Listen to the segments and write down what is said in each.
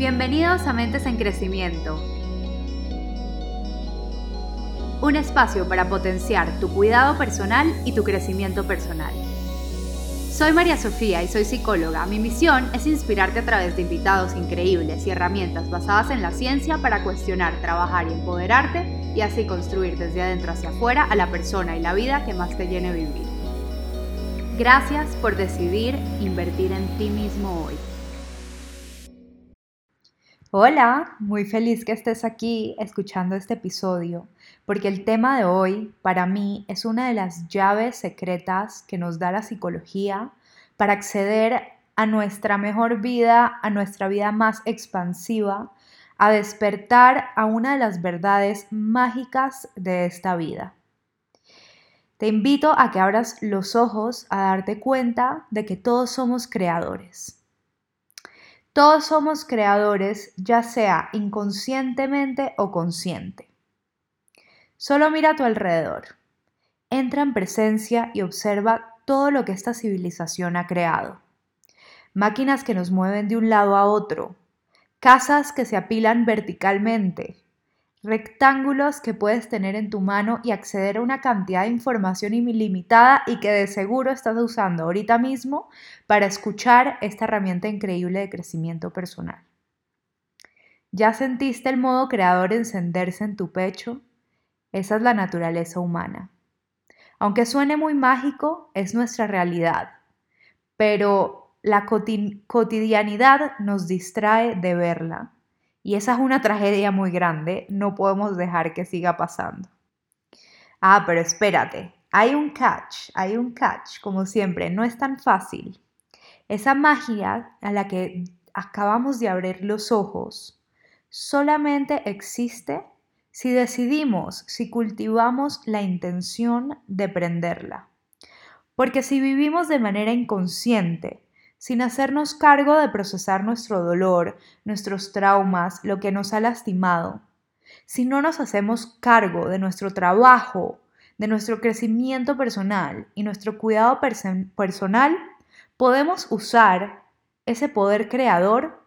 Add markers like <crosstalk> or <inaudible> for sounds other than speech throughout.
Bienvenidos a Mentes en Crecimiento. Un espacio para potenciar tu cuidado personal y tu crecimiento personal. Soy María Sofía y soy psicóloga. Mi misión es inspirarte a través de invitados increíbles y herramientas basadas en la ciencia para cuestionar, trabajar y empoderarte y así construir desde adentro hacia afuera a la persona y la vida que más te llene vivir. Gracias por decidir invertir en ti mismo hoy. Hola, muy feliz que estés aquí escuchando este episodio, porque el tema de hoy para mí es una de las llaves secretas que nos da la psicología para acceder a nuestra mejor vida, a nuestra vida más expansiva, a despertar a una de las verdades mágicas de esta vida. Te invito a que abras los ojos a darte cuenta de que todos somos creadores todos somos creadores, ya sea inconscientemente o consciente. Solo mira a tu alrededor. Entra en presencia y observa todo lo que esta civilización ha creado. Máquinas que nos mueven de un lado a otro, casas que se apilan verticalmente, rectángulos que puedes tener en tu mano y acceder a una cantidad de información ilimitada y que de seguro estás usando ahorita mismo para escuchar esta herramienta increíble de crecimiento personal. ¿Ya sentiste el modo creador encenderse en tu pecho? Esa es la naturaleza humana. Aunque suene muy mágico, es nuestra realidad, pero la cotidianidad nos distrae de verla y esa es una tragedia muy grande, no podemos dejar que siga pasando. Ah, pero espérate, hay un catch, hay un catch, como siempre, no es tan fácil. Esa magia a la que acabamos de abrir los ojos solamente existe si decidimos, si cultivamos la intención de prenderla. Porque si vivimos de manera inconsciente, sin hacernos cargo de procesar nuestro dolor, nuestros traumas, lo que nos ha lastimado. Si no nos hacemos cargo de nuestro trabajo, de nuestro crecimiento personal y nuestro cuidado personal, podemos usar ese poder creador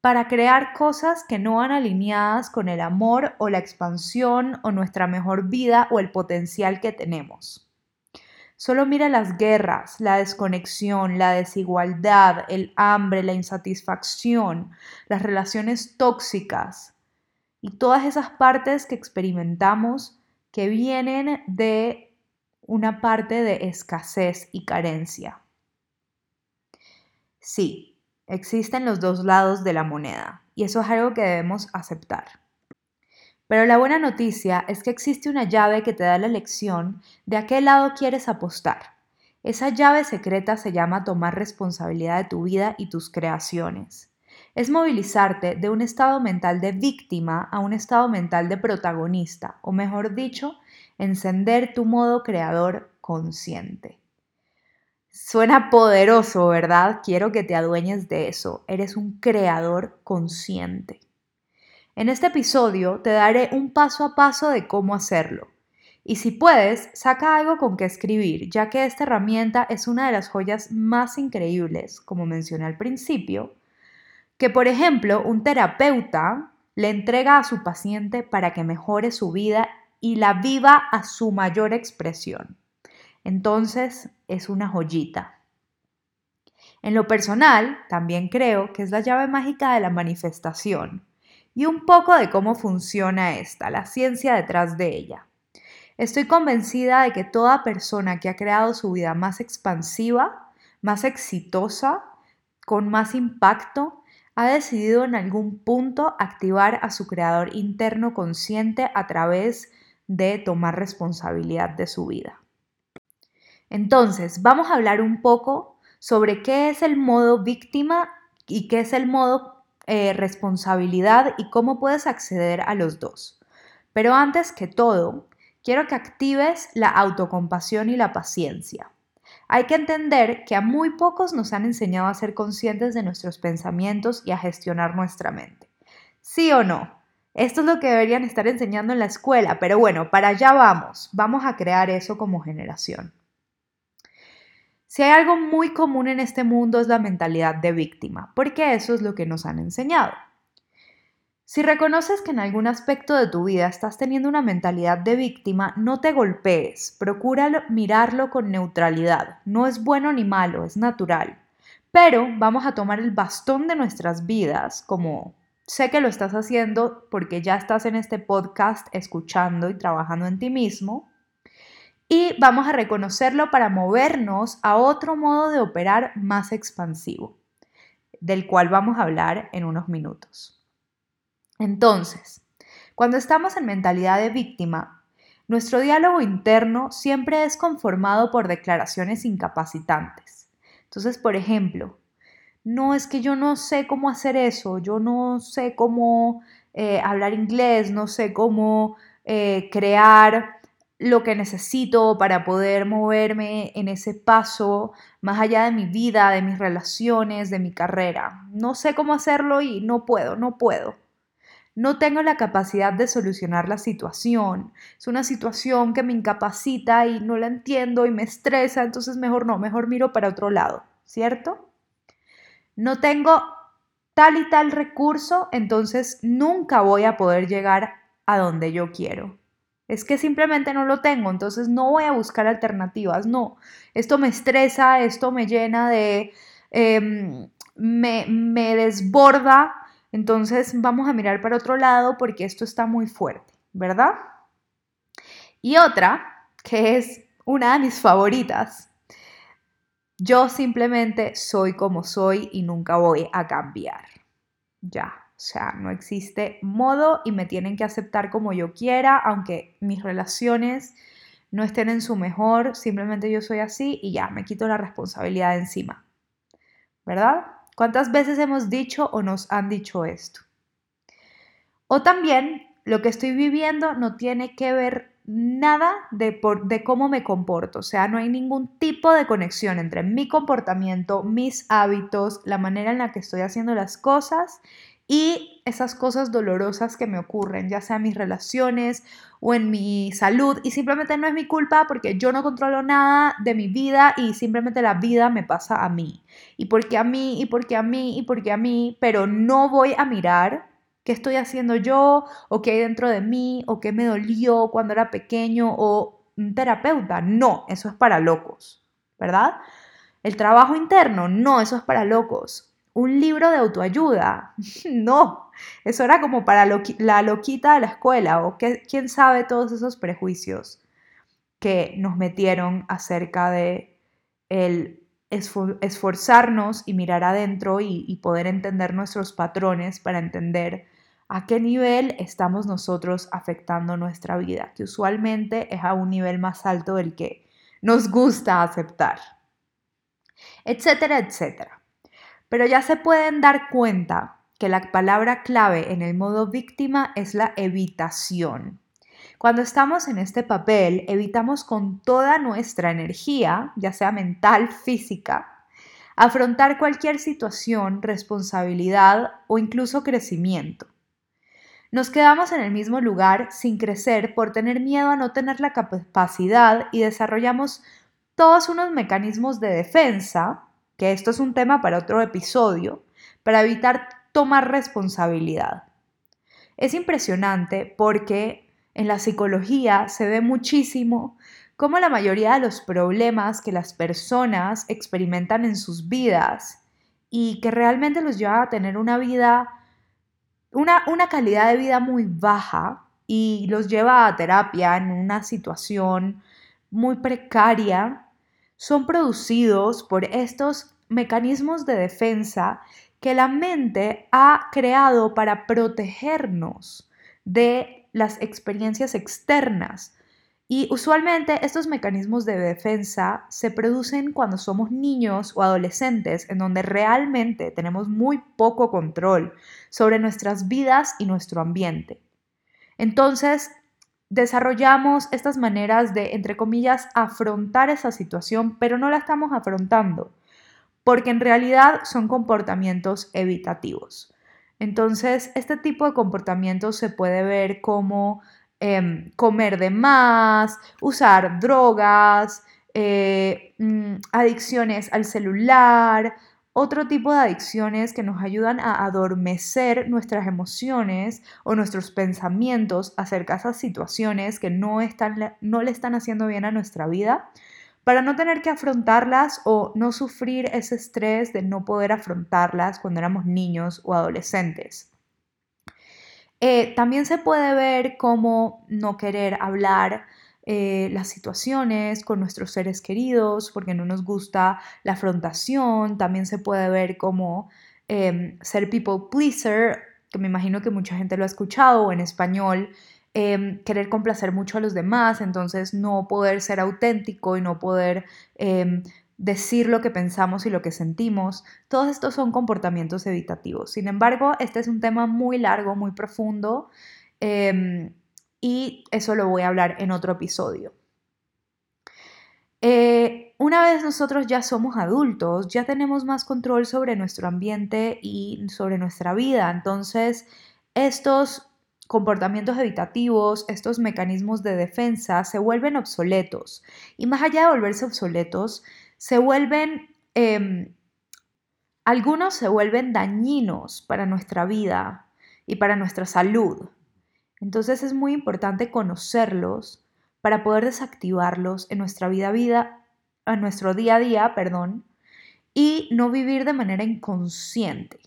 para crear cosas que no van alineadas con el amor o la expansión o nuestra mejor vida o el potencial que tenemos. Solo mira las guerras, la desconexión, la desigualdad, el hambre, la insatisfacción, las relaciones tóxicas y todas esas partes que experimentamos que vienen de una parte de escasez y carencia. Sí, existen los dos lados de la moneda y eso es algo que debemos aceptar. Pero la buena noticia es que existe una llave que te da la elección de a qué lado quieres apostar. Esa llave secreta se llama tomar responsabilidad de tu vida y tus creaciones. Es movilizarte de un estado mental de víctima a un estado mental de protagonista, o mejor dicho, encender tu modo creador consciente. Suena poderoso, ¿verdad? Quiero que te adueñes de eso. Eres un creador consciente. En este episodio te daré un paso a paso de cómo hacerlo. Y si puedes, saca algo con que escribir, ya que esta herramienta es una de las joyas más increíbles, como mencioné al principio, que por ejemplo un terapeuta le entrega a su paciente para que mejore su vida y la viva a su mayor expresión. Entonces es una joyita. En lo personal, también creo que es la llave mágica de la manifestación y un poco de cómo funciona esta, la ciencia detrás de ella. Estoy convencida de que toda persona que ha creado su vida más expansiva, más exitosa, con más impacto, ha decidido en algún punto activar a su creador interno consciente a través de tomar responsabilidad de su vida. Entonces, vamos a hablar un poco sobre qué es el modo víctima y qué es el modo eh, responsabilidad y cómo puedes acceder a los dos. Pero antes que todo, quiero que actives la autocompasión y la paciencia. Hay que entender que a muy pocos nos han enseñado a ser conscientes de nuestros pensamientos y a gestionar nuestra mente. ¿Sí o no? Esto es lo que deberían estar enseñando en la escuela, pero bueno, para allá vamos. Vamos a crear eso como generación. Si hay algo muy común en este mundo es la mentalidad de víctima, porque eso es lo que nos han enseñado. Si reconoces que en algún aspecto de tu vida estás teniendo una mentalidad de víctima, no te golpees, procura mirarlo con neutralidad. No es bueno ni malo, es natural. Pero vamos a tomar el bastón de nuestras vidas, como sé que lo estás haciendo porque ya estás en este podcast escuchando y trabajando en ti mismo, y vamos a reconocerlo para movernos a otro modo de operar más expansivo, del cual vamos a hablar en unos minutos. Entonces, cuando estamos en mentalidad de víctima, nuestro diálogo interno siempre es conformado por declaraciones incapacitantes. Entonces, por ejemplo, no es que yo no sé cómo hacer eso, yo no sé cómo eh, hablar inglés, no sé cómo eh, crear lo que necesito para poder moverme en ese paso más allá de mi vida, de mis relaciones, de mi carrera. No sé cómo hacerlo y no puedo, no puedo no tengo la capacidad de solucionar la situación. Es una situación que me incapacita y no la entiendo y me estresa, entonces mejor no, mejor miro para otro lado, ¿cierto? No tengo tal y tal recurso, entonces nunca voy a poder llegar a donde yo quiero. Es que simplemente no lo tengo, entonces no voy a buscar alternativas, no. Esto me estresa, esto me llena de... Em, me, me desborda entonces vamos a mirar para otro lado porque esto está muy fuerte, ¿verdad? Y otra, que es una de mis favoritas, yo simplemente soy como soy y nunca voy a cambiar. Ya, o sea, no existe modo y me tienen que aceptar como yo quiera, aunque mis relaciones no estén en su mejor, simplemente yo soy así y ya, me quito la responsabilidad de encima. ¿Verdad? ¿Cuántas veces hemos dicho o nos han dicho esto? O también lo que estoy viviendo no tiene que ver nada de, de, cómo me comporto, o sea, no hay ningún tipo de conexión entre mi comportamiento, mis hábitos, la manera en la que estoy haciendo las cosas y esas cosas dolorosas que me ocurren, ya sea en mis relaciones o en mi salud, y simplemente no es mi culpa porque yo no controlo nada de mi vida y simplemente la vida me pasa a mí. Y porque a mí, y porque a mí, y porque a mí, pero no voy a mirar qué estoy haciendo yo, o qué hay dentro de mí, o qué me dolió cuando era pequeño, o un terapeuta. No, eso es para locos, ¿verdad? El trabajo interno, no, eso es para locos un libro de autoayuda. <laughs> No, eso era como para la loquita de la escuela o quién sabe todos esos prejuicios que nos metieron acerca de el esforzarnos y mirar adentro y, y poder entender nuestros patrones para entender a qué nivel estamos nosotros afectando nuestra vida, que usualmente es a un nivel más alto del que nos gusta aceptar, etcétera, etcétera. Pero ya se pueden dar cuenta que la palabra clave en el modo víctima es la evitación. Cuando estamos en este papel, evitamos con toda nuestra energía, ya sea mental, física, afrontar cualquier situación, responsabilidad o incluso crecimiento. Nos quedamos en el mismo lugar sin crecer por tener miedo a no tener la capacidad y desarrollamos todos unos mecanismos de defensa que esto es un tema para otro episodio, para evitar tomar responsabilidad. Es impresionante porque en la psicología se ve muchísimo cómo la mayoría de los problemas que las personas experimentan en sus vidas y que realmente los lleva a tener una vida, una, una calidad de vida muy baja y los lleva a terapia en una situación muy precaria, son producidos por estos mecanismos de defensa que la mente ha creado para protegernos de las experiencias externas. Y usualmente estos mecanismos de defensa se producen cuando somos niños o adolescentes, en donde realmente tenemos muy poco control sobre nuestras vidas y nuestro ambiente. Entonces, desarrollamos estas maneras de, entre comillas, afrontar esa situación, pero no la estamos afrontando, porque en realidad son comportamientos evitativos. Entonces, este tipo de comportamientos se puede ver como em, comer de más, usar drogas, eh, mm, adicciones al celular otro tipo de adicciones que nos ayudan a adormecer nuestras emociones o nuestros pensamientos acerca de esas situaciones que no, están, no le están haciendo bien a nuestra vida para no tener que afrontarlas o no sufrir ese estrés de no poder afrontarlas cuando éramos niños o adolescentes. Eh, también se puede ver cómo no querer hablar eh, las situaciones con nuestros seres queridos porque no nos gusta la afrontación. También se puede ver como em, ser people pleaser, que me imagino que mucha gente lo ha escuchado o en español Em, querer complacer mucho a los demás, entonces no poder ser auténtico y no poder em, decir lo que pensamos y lo que sentimos. Todos estos son comportamientos evitativos. Sin embargo, este es un tema muy largo, muy profundo y eso lo voy a hablar en otro episodio. Eh, una vez nosotros ya somos adultos, ya tenemos más control sobre nuestro ambiente y sobre nuestra vida. Entonces, estos comportamientos evitativos, estos mecanismos de defensa se vuelven obsoletos. Y más allá de volverse obsoletos, se vuelven, em, algunos se vuelven dañinos para nuestra vida y para nuestra salud. Entonces es muy importante conocerlos para poder desactivarlos en nuestra vida, vida, en nuestro día a día, perdón, y no vivir de manera inconsciente.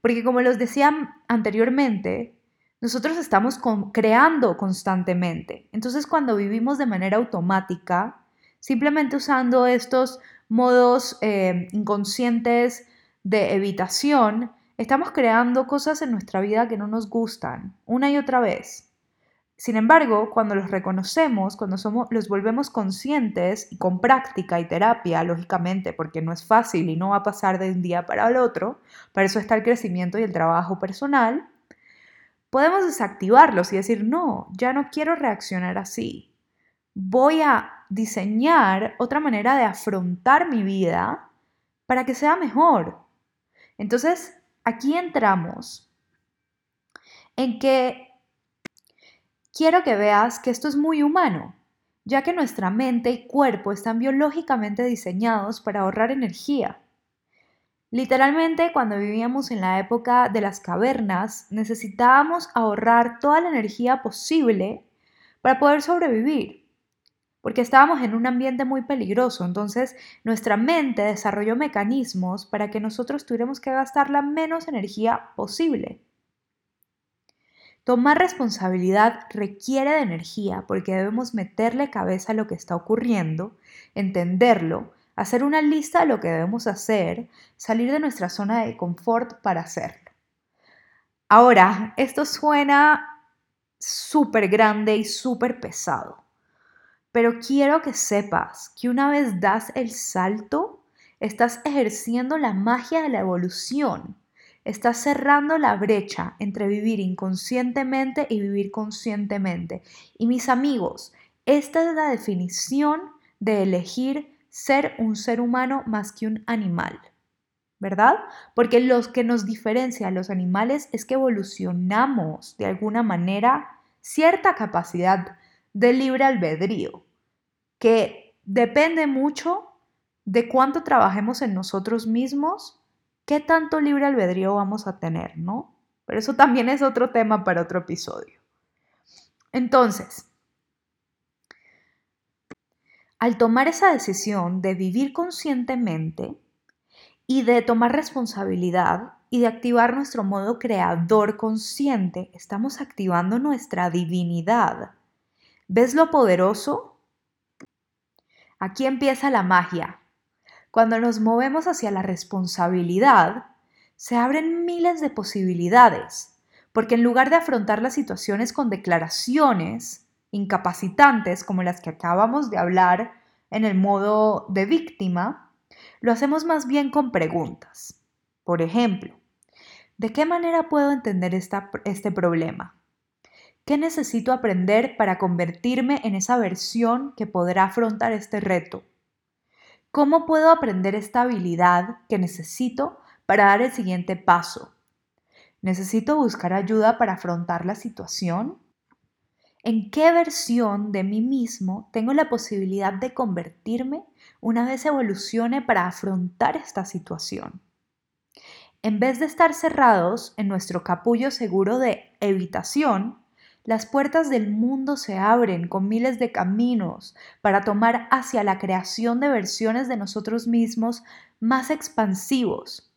Porque como los decía anteriormente, nosotros estamos creando constantemente. Entonces, cuando vivimos de manera automática, simplemente usando estos modos eh, inconscientes de evitación, estamos creando cosas en nuestra vida que no nos gustan una y otra vez. Sin embargo, cuando los reconocemos, cuando somos, los volvemos conscientes y con práctica y terapia, lógicamente, porque no es fácil y no va a pasar de un día para el otro, para eso está el crecimiento y el trabajo personal, podemos desactivarlos y decir, no, ya no quiero reaccionar así. Voy a diseñar otra manera de afrontar mi vida para que sea mejor. Entonces, aquí entramos en que quiero que veas que esto es muy humano, ya que nuestra mente y cuerpo están biológicamente diseñados para ahorrar energía. Literalmente, cuando vivíamos en la época de las cavernas, necesitábamos ahorrar toda la energía posible para poder sobrevivir, porque estábamos en un ambiente muy peligroso, entonces nuestra mente desarrolló mecanismos para que nosotros tuviéramos que gastar la menos energía posible. Tomar responsabilidad requiere de energía porque debemos meterle cabeza a lo que está ocurriendo, entenderlo, hacer una lista de lo que debemos hacer, salir de nuestra zona de confort para hacerlo. Ahora, esto suena súper grande y súper pesado, pero quiero que sepas que una vez das el salto, estás ejerciendo la magia de la evolución. Estás cerrando la brecha entre vivir inconscientemente y vivir conscientemente. Y mis amigos, esta es la definición de elegir ser un ser humano más que un animal, ¿verdad? Porque lo que nos diferencia a los animales es que evolucionamos de alguna manera cierta capacidad de libre albedrío, que depende mucho de cuánto trabajemos en nosotros mismos, qué tanto libre albedrío vamos a tener, ¿no? Pero eso también es otro tema para otro episodio. Entonces, al tomar esa decisión de vivir conscientemente y de tomar responsabilidad y de activar nuestro modo creador consciente, estamos activando nuestra divinidad. ¿Ves lo poderoso? Aquí empieza la magia. Cuando nos movemos hacia la responsabilidad, se abren miles de posibilidades, porque en lugar de afrontar las situaciones con declaraciones, incapacitantes como las que acabamos de hablar en el modo de víctima, lo hacemos más bien con preguntas. Por ejemplo, ¿de qué manera puedo entender este problema? ¿Qué necesito aprender para convertirme en esa versión que podrá afrontar este reto? ¿Cómo puedo aprender esta habilidad que necesito para dar el siguiente paso? ¿Necesito buscar ayuda para afrontar la situación? en qué versión de mí mismo tengo la posibilidad de convertirme una vez evolucione para afrontar esta situación. En vez de estar cerrados en nuestro capullo seguro de evitación, las puertas del mundo se abren con miles de caminos para tomar hacia la creación de versiones de nosotros mismos más expansivos.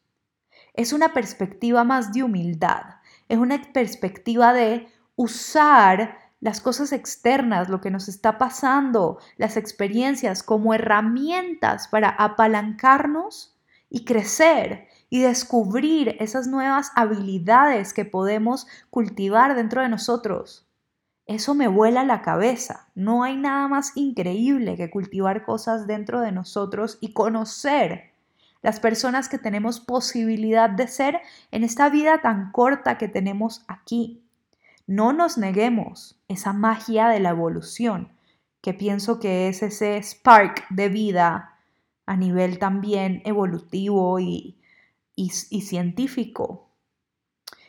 Es una perspectiva más de humildad, es una perspectiva de usar las cosas externas, lo que nos está pasando, las experiencias como herramientas para apalancarnos y crecer y descubrir esas nuevas habilidades que podemos cultivar dentro de nosotros. Eso me vuela la cabeza. No hay nada más increíble que cultivar cosas dentro de nosotros y conocer las personas que tenemos posibilidad de ser en esta vida tan corta que tenemos aquí. No nos neguemos esa magia de la evolución, que pienso que es ese spark de vida a nivel también evolutivo y, y, científico.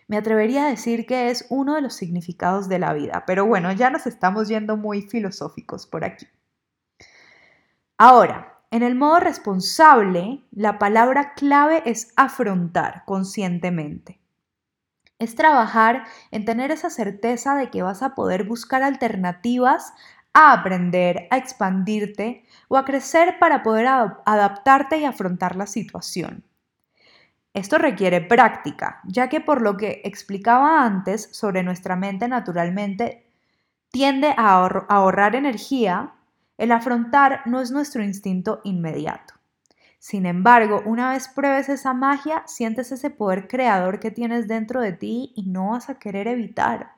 Me atrevería a decir que es uno de los significados de la vida, pero bueno, ya nos estamos yendo muy filosóficos por aquí. Ahora, en el modo responsable, la palabra clave es afrontar conscientemente. Es trabajar en tener esa certeza de que vas a poder buscar alternativas a aprender, a expandirte o a crecer para poder adaptarte y afrontar la situación. Esto requiere práctica, ya que por lo que explicaba antes sobre nuestra mente naturalmente tiende a ahorrar energía, el afrontar no es nuestro instinto inmediato. Sin embargo, una vez pruebes esa magia, sientes ese poder creador que tienes dentro de ti y no vas a querer evitar,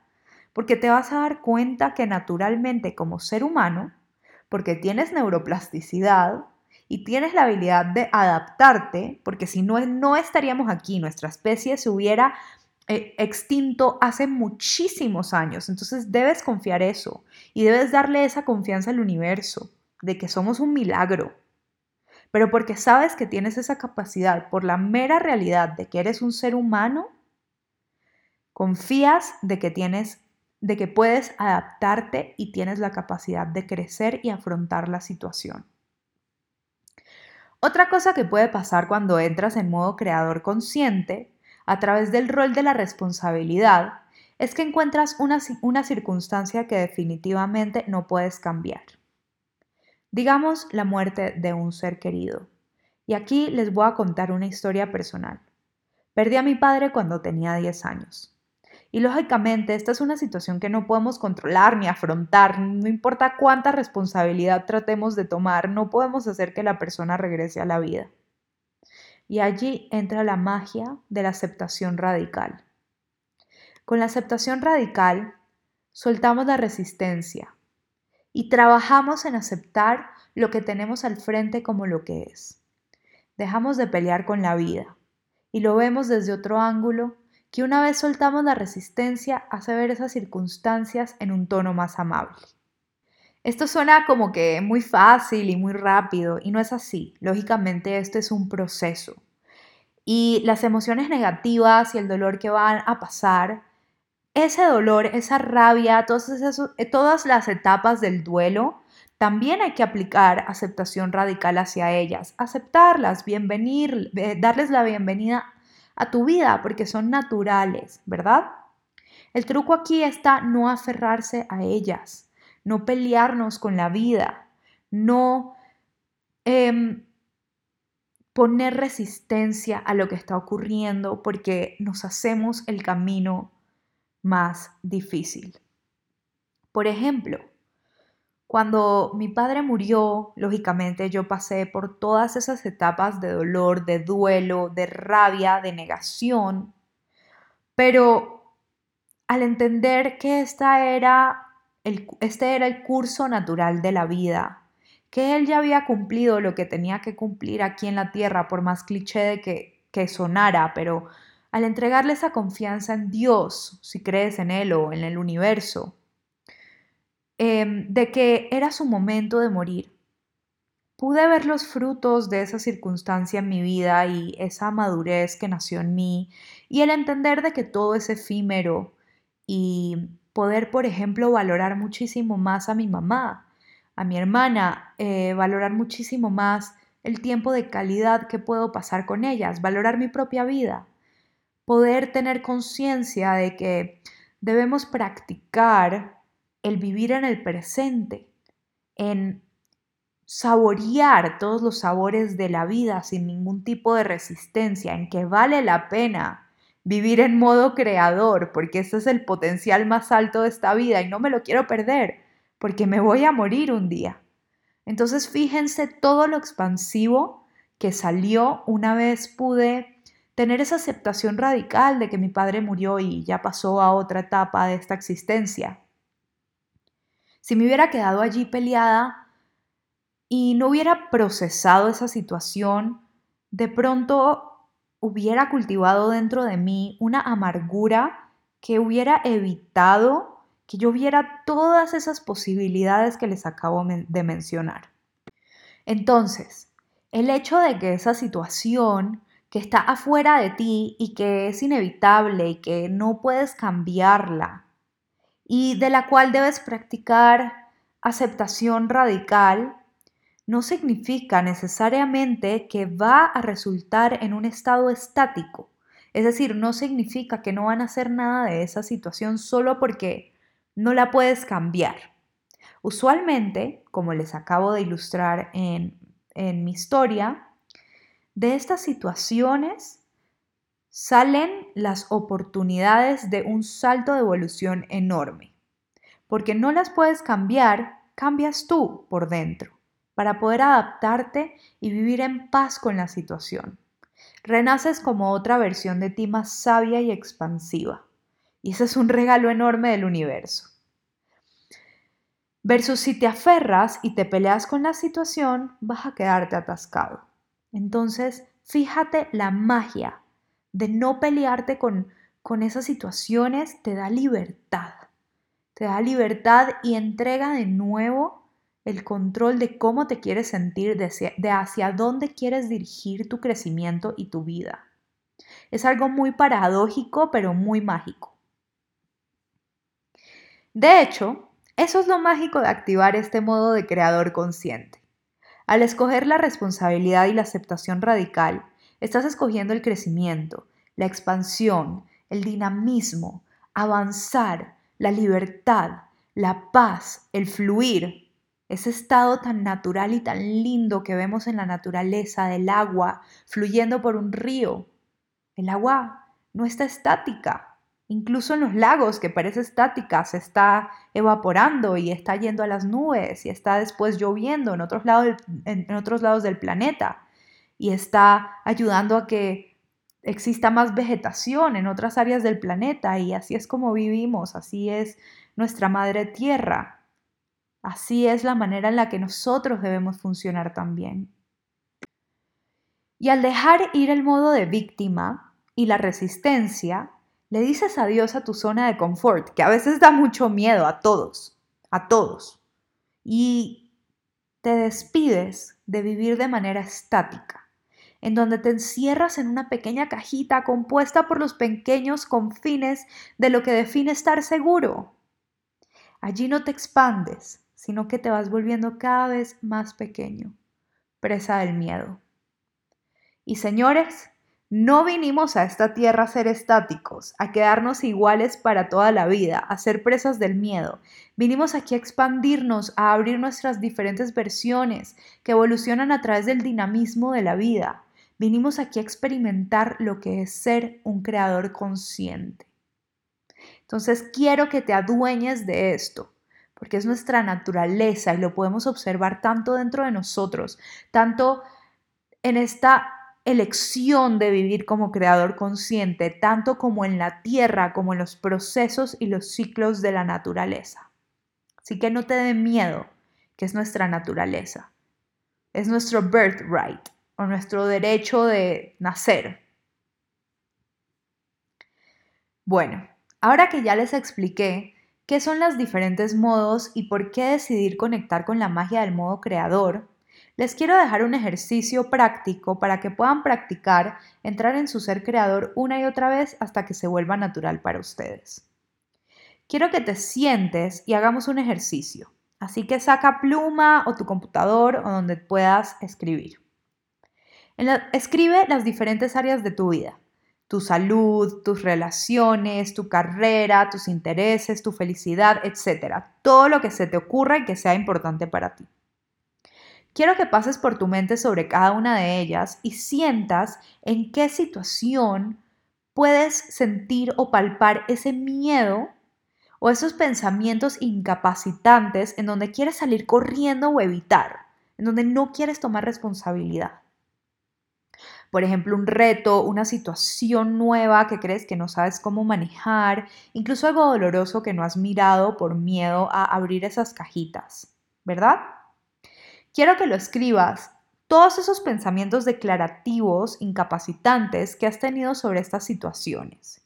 porque te vas a dar cuenta que naturalmente como ser humano, porque tienes neuroplasticidad, y tienes la habilidad de adaptarte, porque si no, no estaríamos aquí, nuestra especie se hubiera eh, extinto hace muchísimos años. Entonces debes confiar eso y debes darle esa confianza al universo de que somos un milagro. Pero porque sabes que tienes esa capacidad por la mera realidad de que eres un ser humano, confías de que tienes de que puedes adaptarte y tienes la capacidad de crecer y afrontar la situación. Otra cosa que puede pasar cuando entras en modo creador consciente, a través del rol de la responsabilidad, es que encuentras una, una circunstancia que definitivamente no puedes cambiar. Digamos la muerte de un ser querido. Y aquí les voy a contar una historia personal. Perdí a mi padre cuando tenía 10 años. Y lógicamente esta es una situación que no podemos controlar ni afrontar, no importa cuánta responsabilidad tratemos de tomar, no podemos hacer que la persona regrese a la vida. Y allí entra la magia de la aceptación radical. Con la aceptación radical, soltamos la resistencia y trabajamos en aceptar lo que tenemos al frente como lo que es. Dejamos de pelear con la vida y lo vemos desde otro ángulo que una vez soltamos la resistencia hace ver esas circunstancias en un tono más amable. Esto suena como que muy fácil y muy rápido y no es así. Lógicamente esto es un proceso. Y las emociones negativas y el dolor que van a pasar, ese dolor, esa rabia, todas, eh, todas las etapas del duelo, también hay que aplicar aceptación radical hacia ellas, aceptarlas, bienvenir, eh, darles la bienvenida a tu vida porque son naturales, ¿verdad? El truco aquí está no aferrarse a ellas, no pelearnos con la vida, no em, poner resistencia a lo que está ocurriendo porque nos hacemos el camino más difícil. Por ejemplo, cuando mi padre murió, lógicamente yo pasé por todas esas etapas de dolor, de duelo, de rabia, de negación, pero al entender que esta era el, este era el curso natural de la vida, que él ya había cumplido lo que tenía que cumplir aquí en la tierra, por más cliché de que, que sonara, pero al entregarle esa confianza en Dios, si crees en Él o en el universo, Em, de que era su momento de morir. Pude ver los frutos de esa circunstancia en mi vida y esa madurez que nació en mí y el entender de que todo es efímero y poder, por ejemplo, valorar muchísimo más a mi mamá, a mi hermana, eh, valorar muchísimo más el tiempo de calidad que puedo pasar con ellas, valorar mi propia vida, poder tener conciencia de que debemos practicar el vivir en el presente, en saborear todos los sabores de la vida sin ningún tipo de resistencia, en que vale la pena vivir en modo creador, porque ese es el potencial más alto de esta vida y no me lo quiero perder, porque me voy a morir un día. Entonces fíjense todo lo expansivo que salió una vez pude tener esa aceptación radical de que mi padre murió y ya pasó a otra etapa de esta existencia. Si me hubiera quedado allí peleada y no hubiera procesado esa situación, de pronto hubiera cultivado dentro de mí una amargura que hubiera evitado que yo viera todas esas posibilidades que les acabo de mencionar. Entonces, el hecho de que esa situación que está afuera de ti y que es inevitable y que no puedes cambiarla y de la cual debes practicar aceptación radical, no significa necesariamente que va a resultar en un estado estático. Es decir, no significa que no van a hacer nada de esa situación solo porque no la puedes cambiar. Usualmente, como les acabo de ilustrar en, en mi historia, de estas situaciones salen las oportunidades de un salto de evolución enorme. Porque no las puedes cambiar, cambias tú por dentro para poder adaptarte y vivir en paz con la situación. Renaces como otra versión de ti más sabia y expansiva. Y ese es un regalo enorme del universo. Versus si te aferras y te peleas con la situación, vas a quedarte atascado. Entonces, fíjate la magia de no pelearte con, con esas situaciones, te da libertad. Te da libertad y entrega de nuevo el control de cómo te quieres sentir, de hacia, dónde quieres dirigir tu crecimiento y tu vida. Es algo muy paradójico, pero muy mágico. De hecho, eso es lo mágico de activar este modo de creador consciente. Al escoger la responsabilidad y la aceptación radical, estás escogiendo el crecimiento, la expansión, el dinamismo, avanzar, la libertad, la paz, el fluir, ese estado tan natural y tan lindo que vemos en la naturaleza del agua fluyendo por un río. El agua no está estática. Incluso en los lagos, que parece estática, se está evaporando y está yendo a las nubes y está después lloviendo en otros lados, en otros lados del planeta y está ayudando a que exista más vegetación en otras áreas del planeta y así es como vivimos, así es nuestra madre tierra. Así es la manera en la que nosotros debemos funcionar también. Y al dejar ir el modo de víctima y la resistencia, le dices adiós a tu zona de confort, que a veces da mucho miedo a todos, a todos. Y te despides de vivir de manera estática, en donde te encierras en una pequeña cajita compuesta por los pequeños confines de lo que define estar seguro. Allí no te expandes, sino que te vas volviendo cada vez más pequeño, presa del miedo. Y señores, no vinimos a esta tierra a ser estáticos, a quedarnos iguales para toda la vida, a ser presas del miedo. Vinimos aquí a expandirnos, a abrir nuestras diferentes versiones que evolucionan a través del dinamismo de la vida. Vinimos aquí a experimentar lo que es ser un creador consciente. Entonces quiero que te adueñes de esto, porque es nuestra naturaleza y lo podemos observar tanto dentro de nosotros, tanto en esta elección de vivir como creador consciente, tanto como en la tierra, como en los procesos y los ciclos de la naturaleza. Así que no te dé miedo, que es nuestra naturaleza. Es nuestro birthright o nuestro derecho de nacer. Bueno, ahora que ya les expliqué qué son los diferentes modos y por qué decidir conectar con la magia del modo creador, les quiero dejar un ejercicio práctico para que puedan practicar entrar en su ser creador una y otra vez hasta que se vuelva natural para ustedes. Quiero que te sientes y hagamos un ejercicio, así que saca pluma o tu computador o donde puedas escribir. Escribe las diferentes áreas de tu vida tu salud, tus relaciones, tu carrera, tus intereses, tu felicidad, etc. Todo lo que se te ocurra y que sea importante para ti. Quiero que pases por tu mente sobre cada una de ellas y sientas en qué situación puedes sentir o palpar ese miedo o esos pensamientos incapacitantes en donde quieres salir corriendo o evitar, en donde no quieres tomar responsabilidad. Por ejemplo, un reto, una situación nueva que crees que no sabes cómo manejar, incluso algo doloroso que no has mirado por miedo a abrir esas cajitas, ¿verdad? Quiero que lo escribas todos esos pensamientos declarativos incapacitantes que has tenido sobre estas situaciones.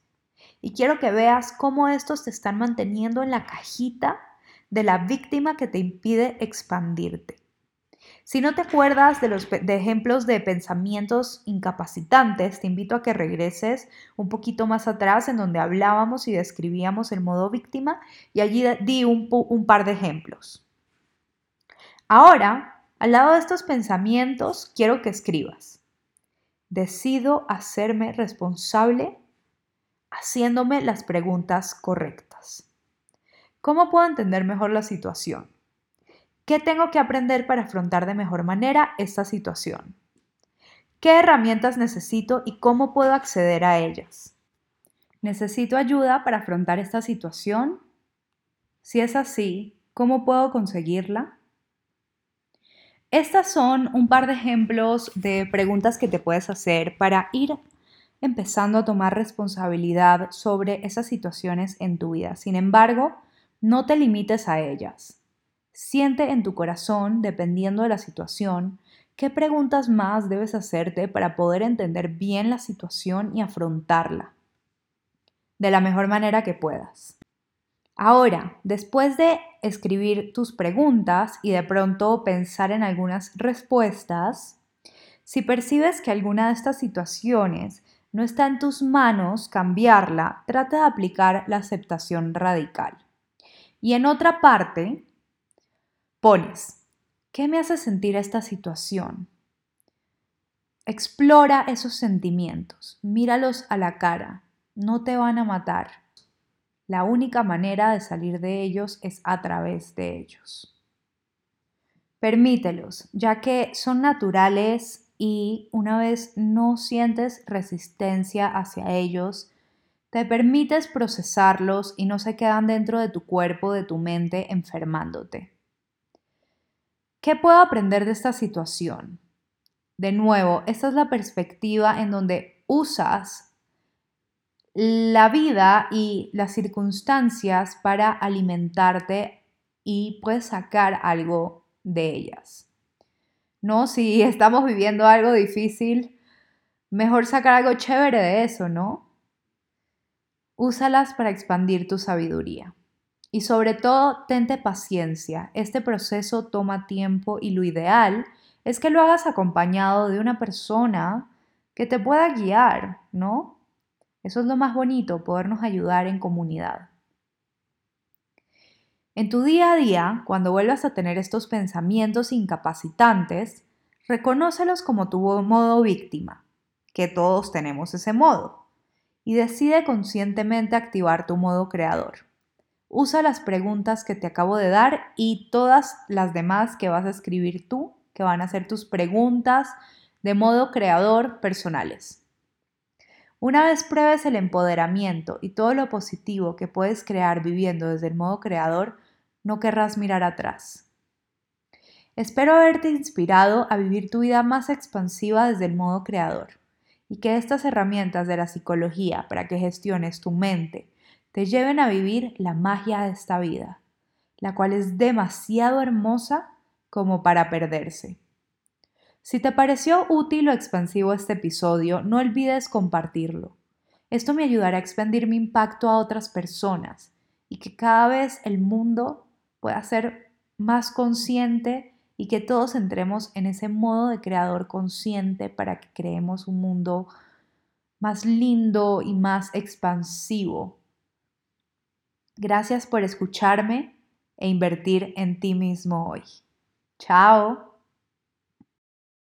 Y quiero que veas cómo estos te están manteniendo en la cajita de la víctima que te impide expandirte. Si no te acuerdas de los ejemplos de pensamientos incapacitantes, te invito a que regreses un poquito más atrás en donde hablábamos y describíamos el modo víctima y allí di un, un par de ejemplos. Ahora, al lado de estos pensamientos, quiero que escribas. Decido hacerme responsable haciéndome las preguntas correctas. ¿Cómo puedo entender mejor la situación? ¿Qué tengo que aprender para afrontar de mejor manera esta situación? ¿Qué herramientas necesito y cómo puedo acceder a ellas? ¿Necesito ayuda para afrontar esta situación? Si es así, ¿cómo puedo conseguirla? Estas son un par de ejemplos de preguntas que te puedes hacer para ir empezando a tomar responsabilidad sobre esas situaciones en tu vida. Sin embargo, no te limites a ellas. Siente en tu corazón, dependiendo de la situación, qué preguntas más debes hacerte para poder entender bien la situación y afrontarla de la mejor manera que puedas. Ahora, después de escribir tus preguntas y de pronto pensar en algunas respuestas, si percibes que alguna de estas situaciones no está en tus manos cambiarla, trata de aplicar la aceptación radical. Y en otra parte, Pones, ¿qué me hace sentir esta situación? Explora esos sentimientos, míralos a la cara, no te van a matar. La única manera de salir de ellos es a través de ellos. Permítelos, ya que son naturales y una vez no sientes resistencia hacia ellos, te permites procesarlos y no se quedan dentro de tu cuerpo, de tu mente, enfermándote. ¿Qué puedo aprender de esta situación? De nuevo, esta es la perspectiva en donde usas la vida y las circunstancias para alimentarte y puedes sacar algo de ellas. ¿No? Si <laughs> estamos viviendo algo difícil, mejor sacar algo chévere de eso, ¿no? Úsalas para expandir tu sabiduría. Y sobre todo, tente paciencia. Este proceso toma tiempo y lo ideal es que lo hagas acompañado de una persona que te pueda guiar, ¿no? Eso es lo más bonito, podernos ayudar en comunidad. En tu día a día, cuando vuelvas a tener estos pensamientos incapacitantes, reconócelos como tu modo víctima, que todos tenemos ese modo, y decide conscientemente activar tu modo creador. Usa las preguntas que te acabo de dar y todas las demás que vas a escribir tú, que van a ser tus preguntas de modo creador personales. Una vez pruebes el empoderamiento y todo lo positivo que puedes crear viviendo desde el modo creador, no querrás mirar atrás. Espero haberte inspirado a vivir tu vida más expansiva desde el modo creador y que estas herramientas de la psicología para que gestiones tu mente, te lleven a vivir la magia de esta vida, la cual es demasiado hermosa como para perderse. Si te pareció útil o expansivo este episodio, no olvides compartirlo. Esto me ayudará a expandir mi impacto a otras personas y que cada vez el mundo pueda ser más consciente y que todos entremos en ese modo de creador consciente para que creemos un mundo más lindo y más expansivo Gracias por escucharme e invertir en ti mismo hoy. Chao.